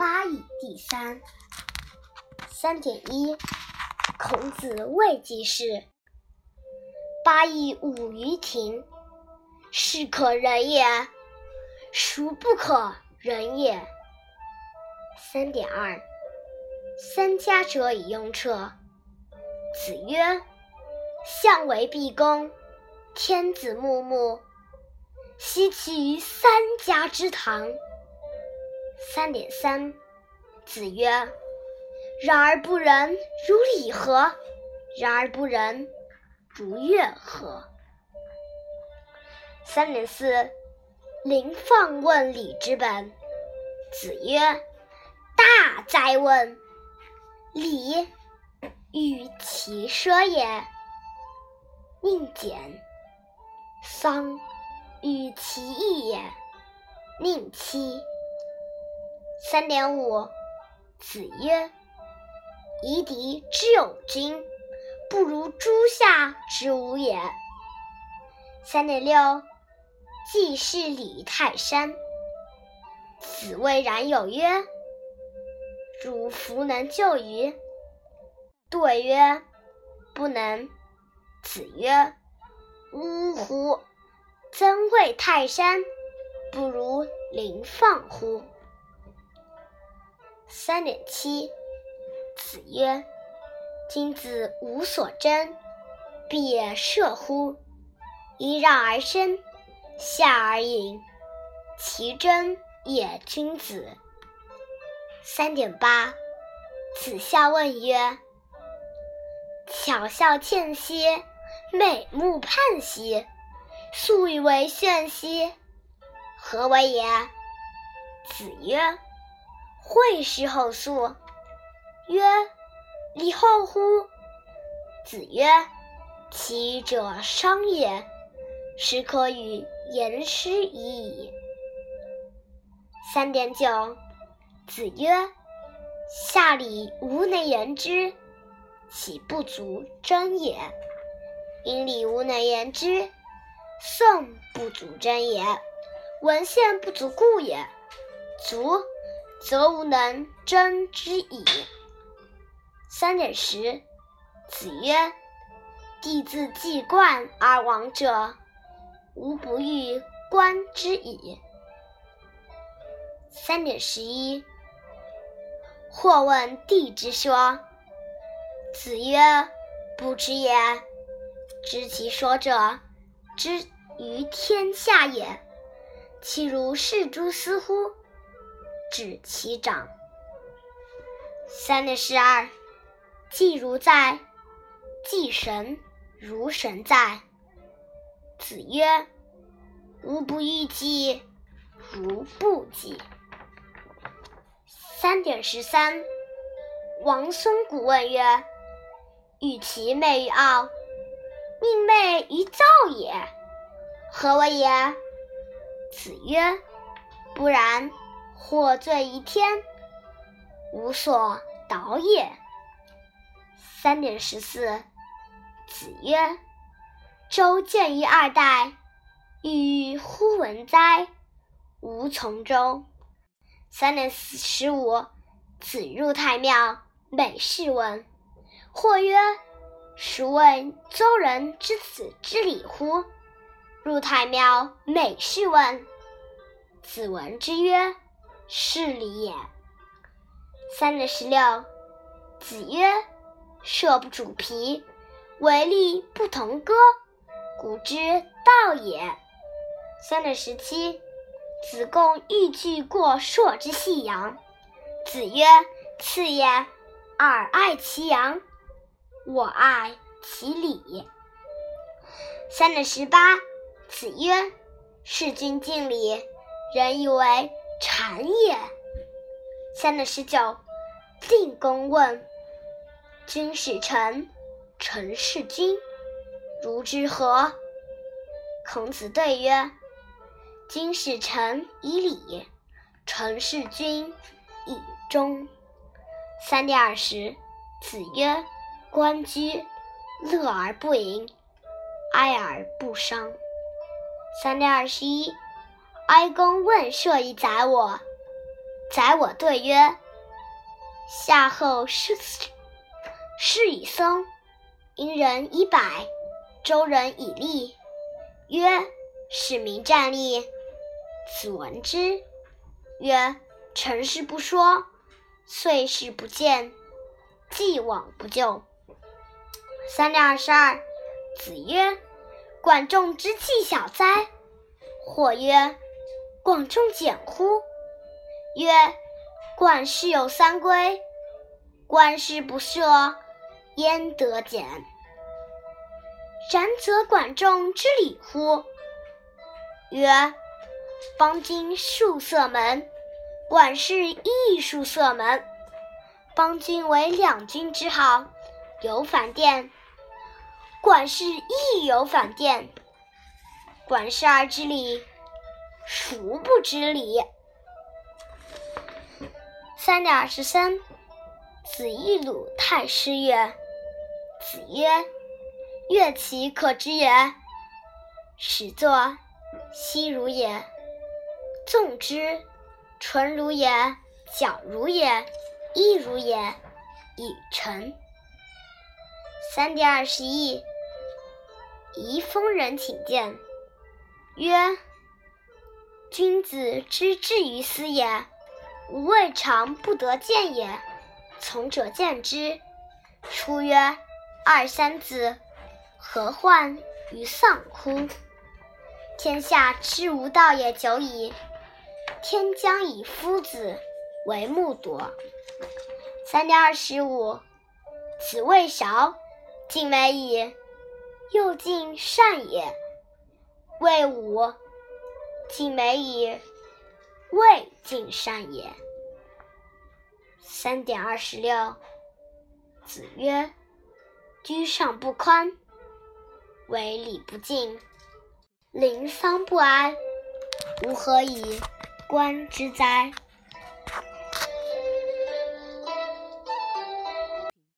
八义第三。三点一，孔子未记事。八义五于庭，是可忍也，孰不可忍也？三点二，三家者以用车。子曰：相为毕恭，天子穆穆，奚其于三家之堂？三点三，子曰：“然而不仁，如礼何？然而不仁，如乐何？”三点四，临放问礼之本。子曰：“大哉问！礼，与其奢也，宁俭；丧，与其义也，宁戚。”三点五，子曰：“夷狄之有君，不如诸夏之无也。”三点六，季氏礼于泰山。子谓冉有曰：“汝弗能就于？”对曰：“不能。”子曰：“呜呼！曾谓泰山，不如临放乎？”三点七，子曰：“君子无所争，必也射乎！揖让而生，下而饮，其争也君子。”三点八，子夏问曰：“巧笑倩兮，美目盼兮，素以为绚兮，何为也？”子曰。会师后素，曰：“礼后乎？”子曰：“其者商也，始可与言师已矣。”三点九，子曰：“下礼无能言之，岂不足争也？殷礼无能言之，宋不足争也，文献不足故也。足。”则无能争之矣。三点十，子曰：“弟自既冠而亡者，吾不欲观之矣。”三点十一，或问帝之说。子曰：“不知也。知其说者，知于天下也。其如是诸斯乎？”指其长。三点十二，祭如在，祭神如神在。子曰：“吾不欲祭，如不祭。”三点十三，王孙谷问曰：“与其媚于傲，宁媚于躁也，何为也？”子曰：“不然。”或醉于天，无所导也。三点十四，子曰：“周见于二代，欲乎文哉？无从周。”三点十五，子入太庙，每事问。或曰：“孰谓周人之子之礼乎？”入太庙，每事问。子闻之曰。是礼也。三点十六，子曰：“射不主皮，为利不同歌，古之道也。”三点十七，子贡欲拒过朔之细阳。子曰：“次也，尔爱其阳，我爱其礼。”三点十八，子曰：“事君敬礼，人以为。”谄也。三点十九，定公问：“君使臣，臣事君，如之何？”孔子对曰：“君使臣以礼，臣事君以忠。”三点二十，子曰：“关雎，乐而不淫，哀而不伤。”三点二十一。哀公问射以宰我。宰我对曰：“夏后师师以松，殷人以柏，周人以栗。”曰：“使民战立。”子闻之曰：“成事不说，遂事不见，既往不咎。”三点二十二。子曰：“管仲之器小哉？”或曰：“管仲简乎？”曰：“管氏有三规，官事不赦，焉得简？然则管仲之礼乎？”曰：“方今数色门，管氏亦数色门。邦君为两军之好，有反殿。”管氏亦有反殿，管氏儿之礼，孰不知礼？三点二十三。子义鲁太师曰：“子曰：乐其可知也。始作，息如也；纵之，纯如也，矫如也，亦如也，以成。”三点二十一。宜丰人请见，曰：“君子之至于斯也，吾未尝不得见也。从者见之。出曰：‘二三子，何患于丧乎？天下之无道也久矣，天将以夫子为木铎。’三点二十五。子谓韶，敬美矣。”又敬善也，谓吾敬美矣，未尽善也。三点二十六。子曰：“居上不宽，为礼不敬，临丧不安，吾何以观之哉？”